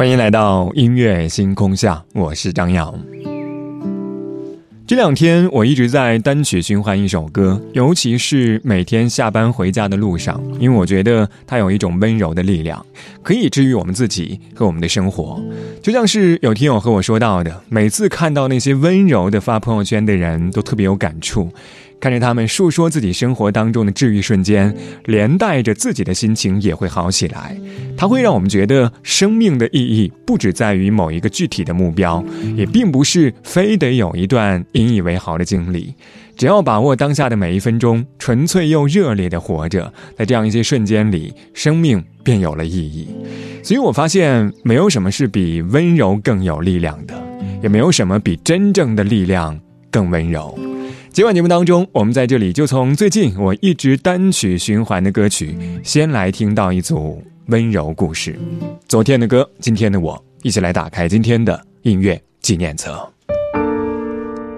欢迎来到音乐星空下，我是张扬。这两天我一直在单曲循环一首歌，尤其是每天下班回家的路上，因为我觉得它有一种温柔的力量，可以治愈我们自己和我们的生活。就像是有听友和我说到的，每次看到那些温柔的发朋友圈的人，都特别有感触。看着他们述说自己生活当中的治愈瞬间，连带着自己的心情也会好起来。它会让我们觉得生命的意义不只在于某一个具体的目标，也并不是非得有一段引以为豪的经历。只要把握当下的每一分钟，纯粹又热烈的活着，在这样一些瞬间里，生命便有了意义。所以我发现，没有什么是比温柔更有力量的，也没有什么比真正的力量更温柔。今晚节目当中，我们在这里就从最近我一直单曲循环的歌曲，先来听到一组温柔故事。昨天的歌，今天的我，一起来打开今天的音乐纪念册。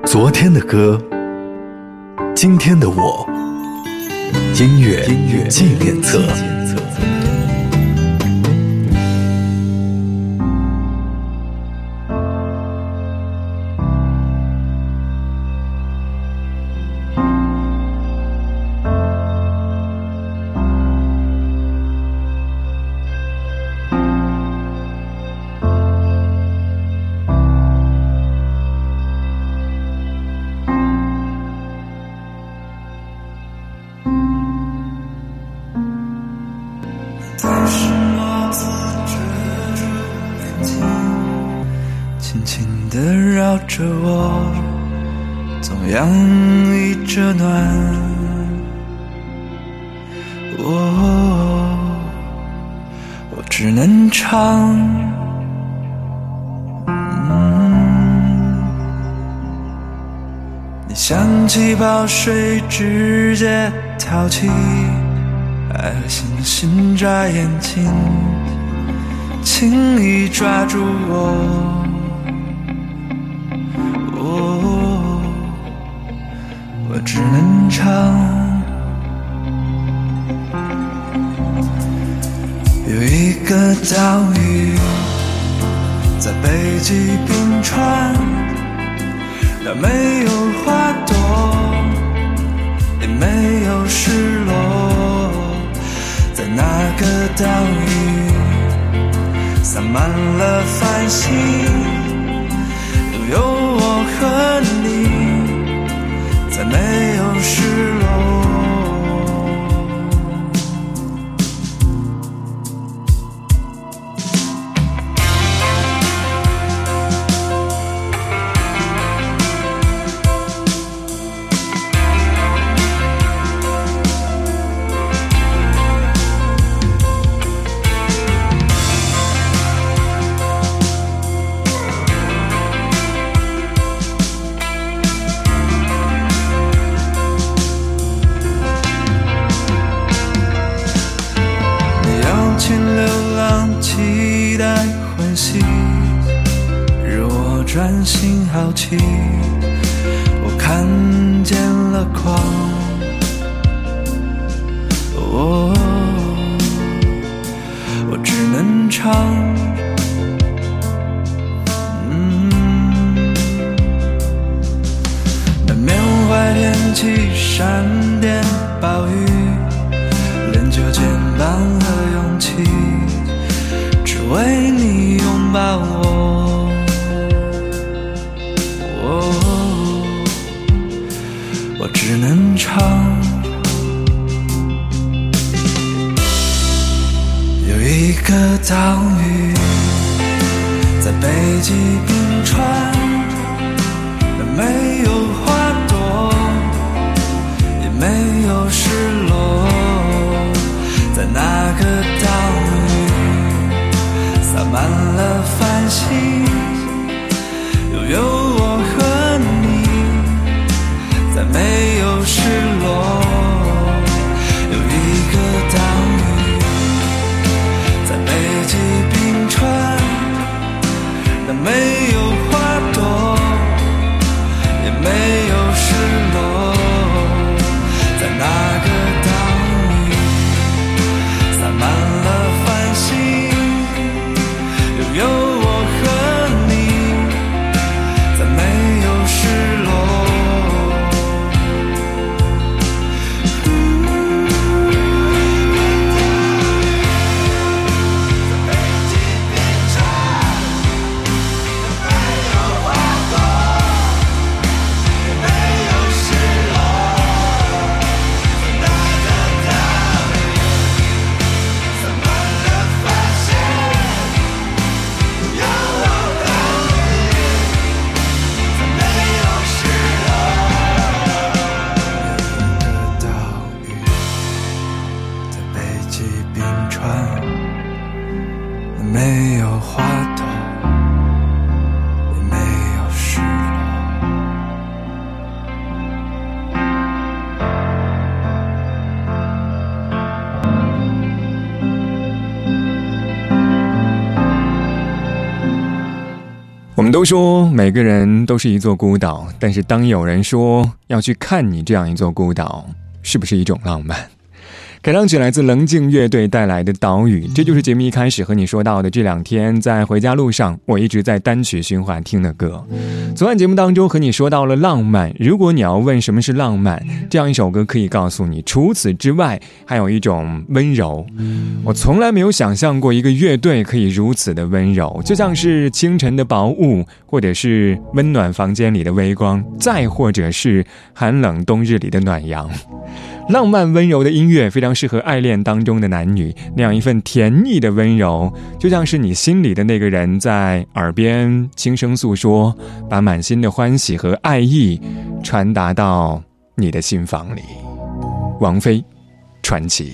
昨天的歌，今天的我，音乐纪念册。像气泡水直接跳起，爱和星星眨眼睛，轻易抓住我我。只能唱。有一个岛屿在北极冰川，那没有花朵，也没有失落。在那个岛屿，洒满了繁星，拥有我和你。再没有失落。闪电暴雨，练就肩膀和勇气，只为你拥抱我。我只能唱。有一个岛都说每个人都是一座孤岛，但是当有人说要去看你这样一座孤岛，是不是一种浪漫？开场曲来自棱镜乐队带来的《岛屿》，这就是节目一开始和你说到的。这两天在回家路上，我一直在单曲循环听的歌。昨晚节目当中和你说到了浪漫，如果你要问什么是浪漫，这样一首歌可以告诉你。除此之外，还有一种温柔。我从来没有想象过一个乐队可以如此的温柔，就像是清晨的薄雾，或者是温暖房间里的微光，再或者是寒冷冬日里的暖阳。浪漫温柔的音乐非常适合爱恋当中的男女，那样一份甜腻的温柔，就像是你心里的那个人在耳边轻声诉说，把满心的欢喜和爱意传达到你的心房里。王菲，传奇。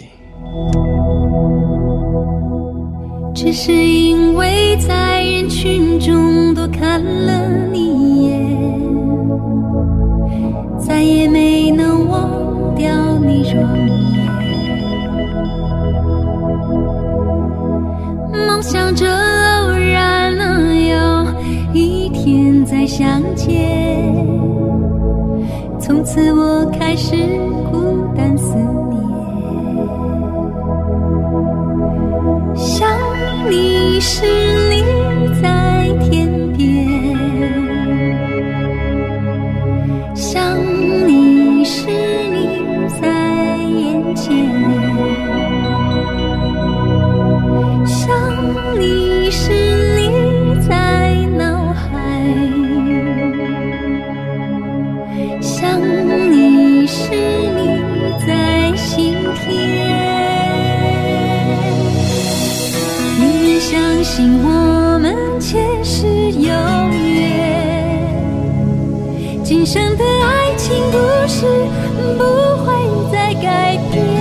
只是因为在人群中多看了你一眼，再也没能忘掉你容颜。梦想着偶然能有一天再相见，从此我开始孤单思念。想你时，今生的爱情故事不会再改变。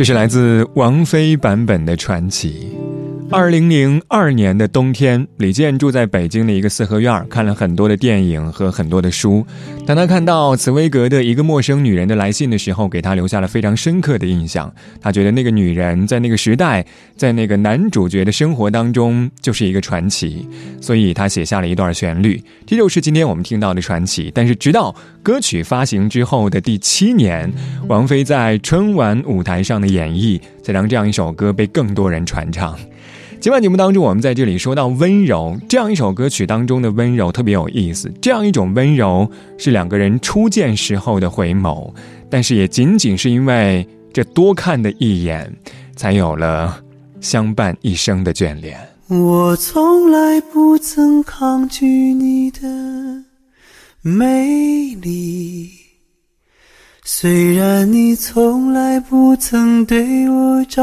这是来自王菲版本的传奇。二零零二年的冬天，李健住在北京的一个四合院，看了很多的电影和很多的书。当他看到茨威格的一个陌生女人的来信的时候，给他留下了非常深刻的印象。他觉得那个女人在那个时代，在那个男主角的生活当中就是一个传奇，所以他写下了一段旋律。这就是今天我们听到的传奇。但是，直到歌曲发行之后的第七年，王菲在春晚舞台上的演绎，才让这样一首歌被更多人传唱。今晚节目当中，我们在这里说到温柔这样一首歌曲当中的温柔特别有意思。这样一种温柔是两个人初见时候的回眸，但是也仅仅是因为这多看的一眼，才有了相伴一生的眷恋。我从来不曾抗拒你的美丽，虽然你从来不曾对我着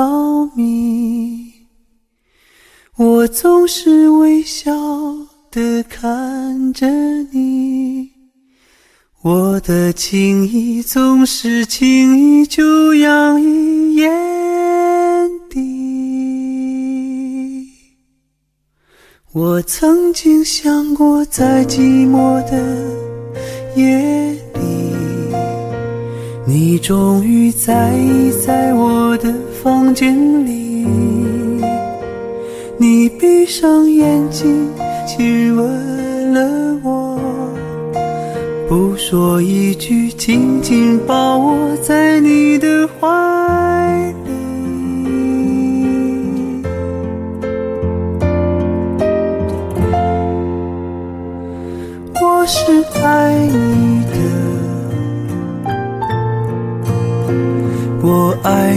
迷。我总是微笑的看着你，我的情意总是轻易就洋溢眼底。我曾经想过，在寂寞的夜里，你终于在意在我的房间里。闭上眼睛，亲吻了我，不说一句，紧紧抱我在你的怀里。我是爱你的，我爱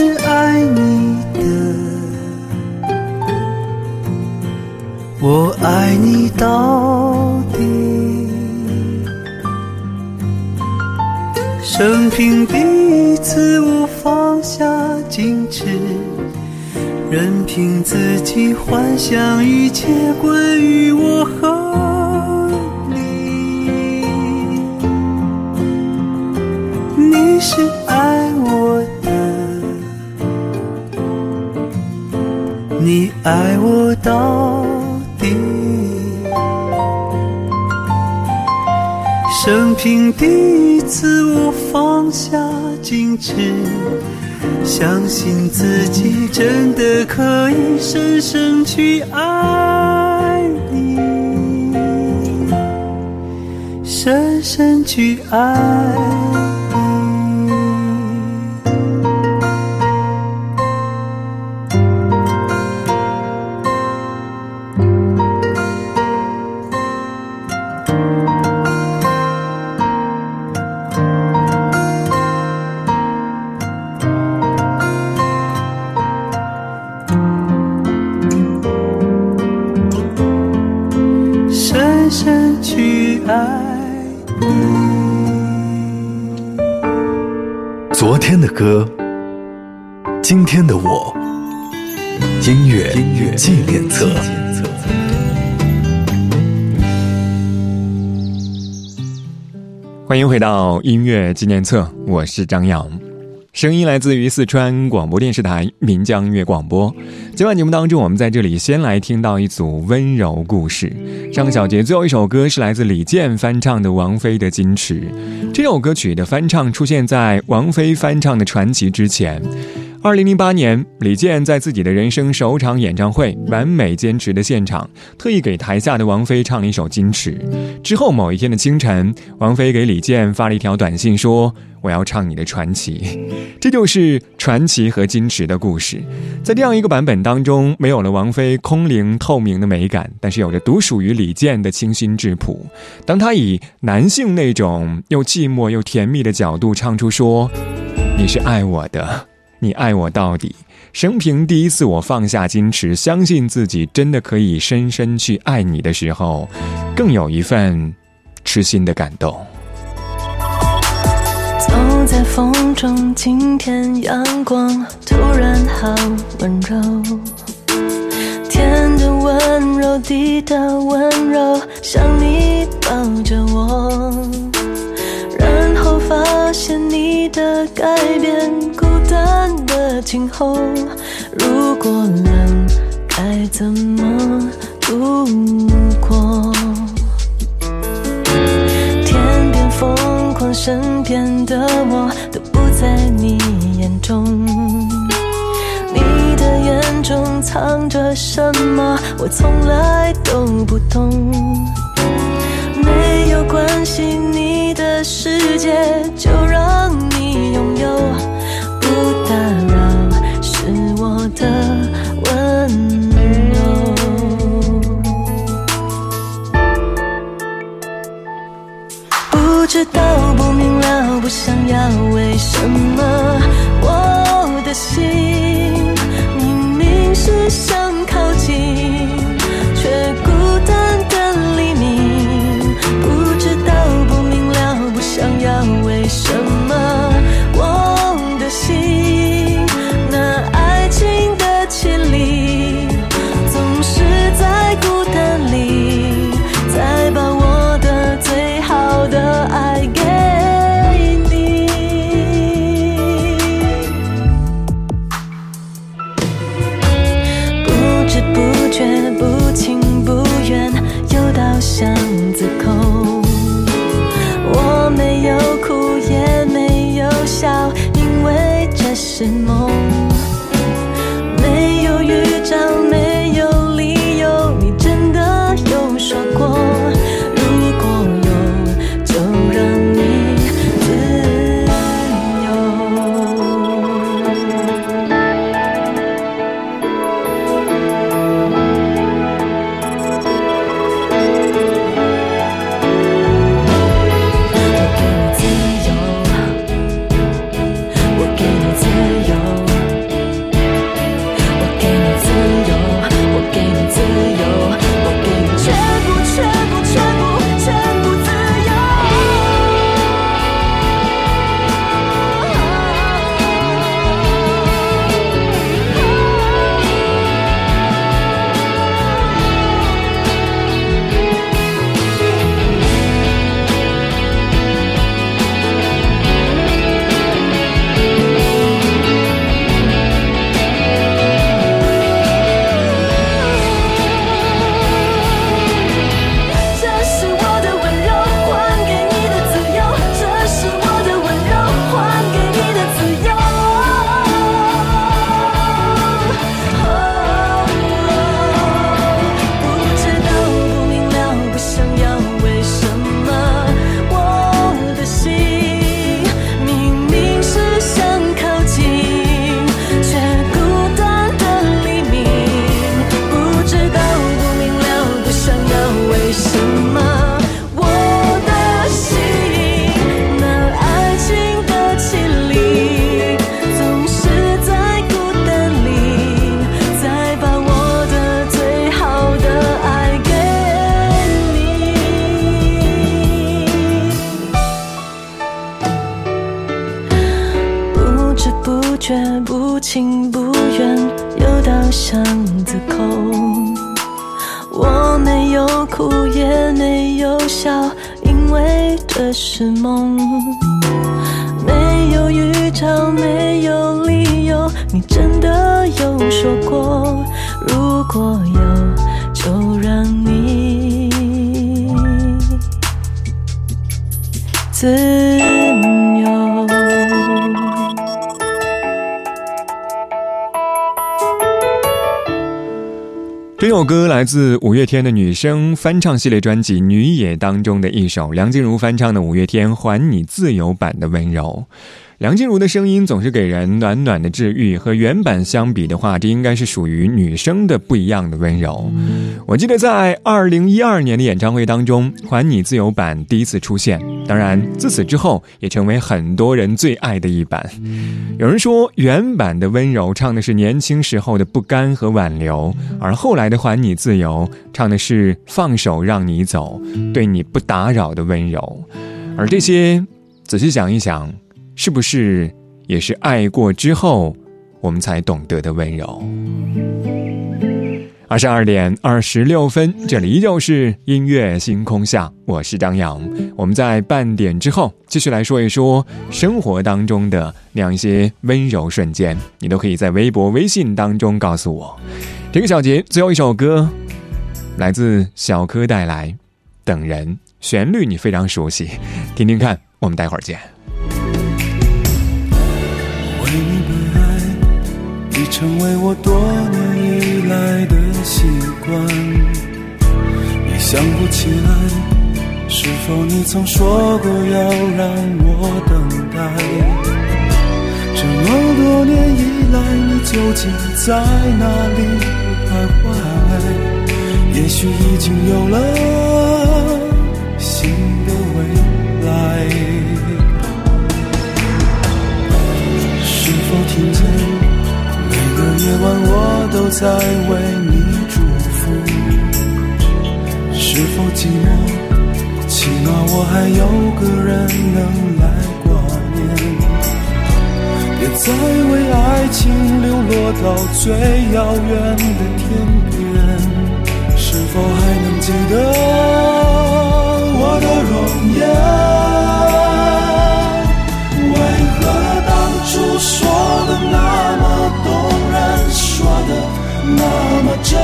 是爱你的，我爱你到底。生平第一次，我放下矜持，任凭自己幻想一切关于我。你爱我到底。生平第一次，我放下矜持，相信自己真的可以深深去爱你，深深去爱。纪念册。欢迎回到音乐纪念册，我是张扬。声音来自于四川广播电视台岷江音乐广播。今晚节目当中，我们在这里先来听到一组温柔故事。上个小节最后一首歌是来自李健翻唱的王菲的《矜持》。这首歌曲的翻唱出现在王菲翻唱的《传奇》之前。二零零八年，李健在自己的人生首场演唱会《完美坚持》的现场，特意给台下的王菲唱了一首《矜持》。之后某一天的清晨，王菲给李健发了一条短信，说：“我要唱你的传奇。”这就是《传奇》和《矜持》的故事。在这样一个版本当中，没有了王菲空灵透明的美感，但是有着独属于李健的清新质朴。当他以男性那种又寂寞又甜蜜的角度唱出说：“你是爱我的。”你爱我到底，生平第一次我放下矜持，相信自己真的可以深深去爱你的时候，更有一份痴心的感动。走在风中，今天阳光突然好温柔，天的温柔，地的温柔，像你抱着我，然后发现你的改变。孤单的今后，如果冷，该怎么度过？天边疯狂，身边的我都不在你眼中。你的眼中藏着什么？我从来都不懂。没有关系，你的世界就让你拥有。不打扰是我的温柔，不知道不明了不想要，为什么我的心明明是想靠近，不知不觉不情不愿又到巷子口我没有哭也没有笑因为这是梦自由。这首歌来自五月天的女生翻唱系列专辑《女野》当中的一首梁静茹翻唱的五月天《还你自由版的温柔》。梁静茹的声音总是给人暖暖的治愈，和原版相比的话，这应该是属于女生的不一样的温柔。我记得在二零一二年的演唱会当中，《还你自由版》第一次出现，当然自此之后也成为很多人最爱的一版。有人说，原版的温柔唱的是年轻时候的不甘和挽留，而后来的《还你自由》唱的是放手让你走，对你不打扰的温柔。而这些，仔细想一想。是不是也是爱过之后，我们才懂得的温柔？二十二点二十六分，这里依旧是音乐星空下，我是张扬。我们在半点之后继续来说一说生活当中的那样一些温柔瞬间，你都可以在微博、微信当中告诉我。这个小节最后一首歌，来自小柯带来《等人》，旋律你非常熟悉，听听看。我们待会儿见。成为我多年以来的习惯。也想不起来，是否你曾说过要让我等待？这么多年以来，你究竟在哪里徘徊？也许已经有了新在为你祝福？是否寂寞？起码我还有个人能来挂念。别再为爱情流落到最遥远的天边。是否还能记得我的容颜？为何当？初说的那么动人，说的那么真，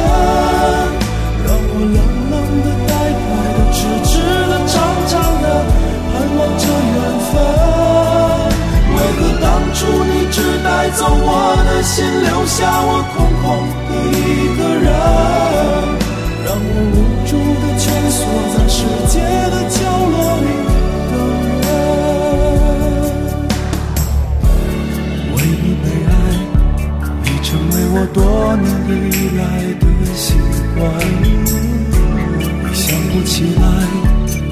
让我冷冷的、呆呆的、痴痴的、长长的盼望着缘分。为何当初你只带走我的心，留下我空空的一个人，让我无助的蜷缩在世界的多年以来的习惯，想不起来，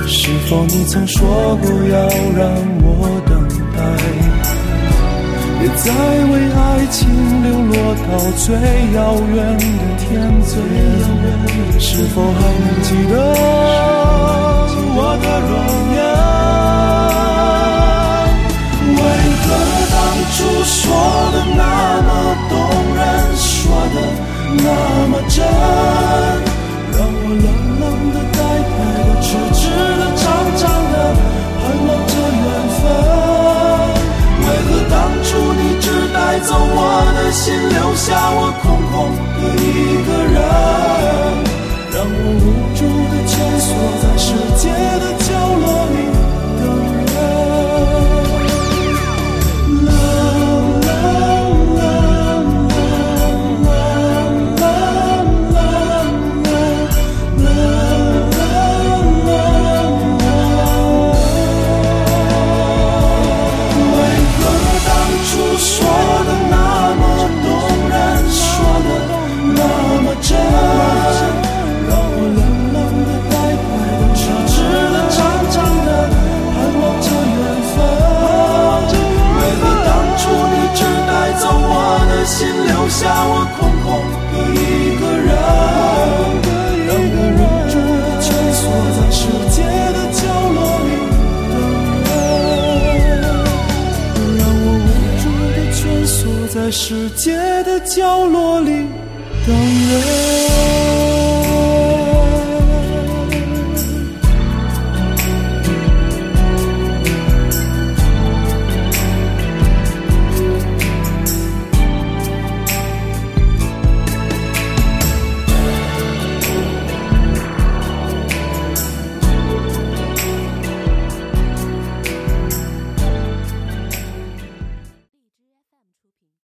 是否你曾说过要让我等待？别再为爱情流落到最遥远的天边，是否还能记得我的容颜？为何当初说的那么动人？说的那么真，让我冷冷的、呆呆的、痴痴的、长长的盼望着缘分。为何当初你只带走我的心，留下我空空的一个人，让我无助的蜷缩在世界的角落里。世界的角落里。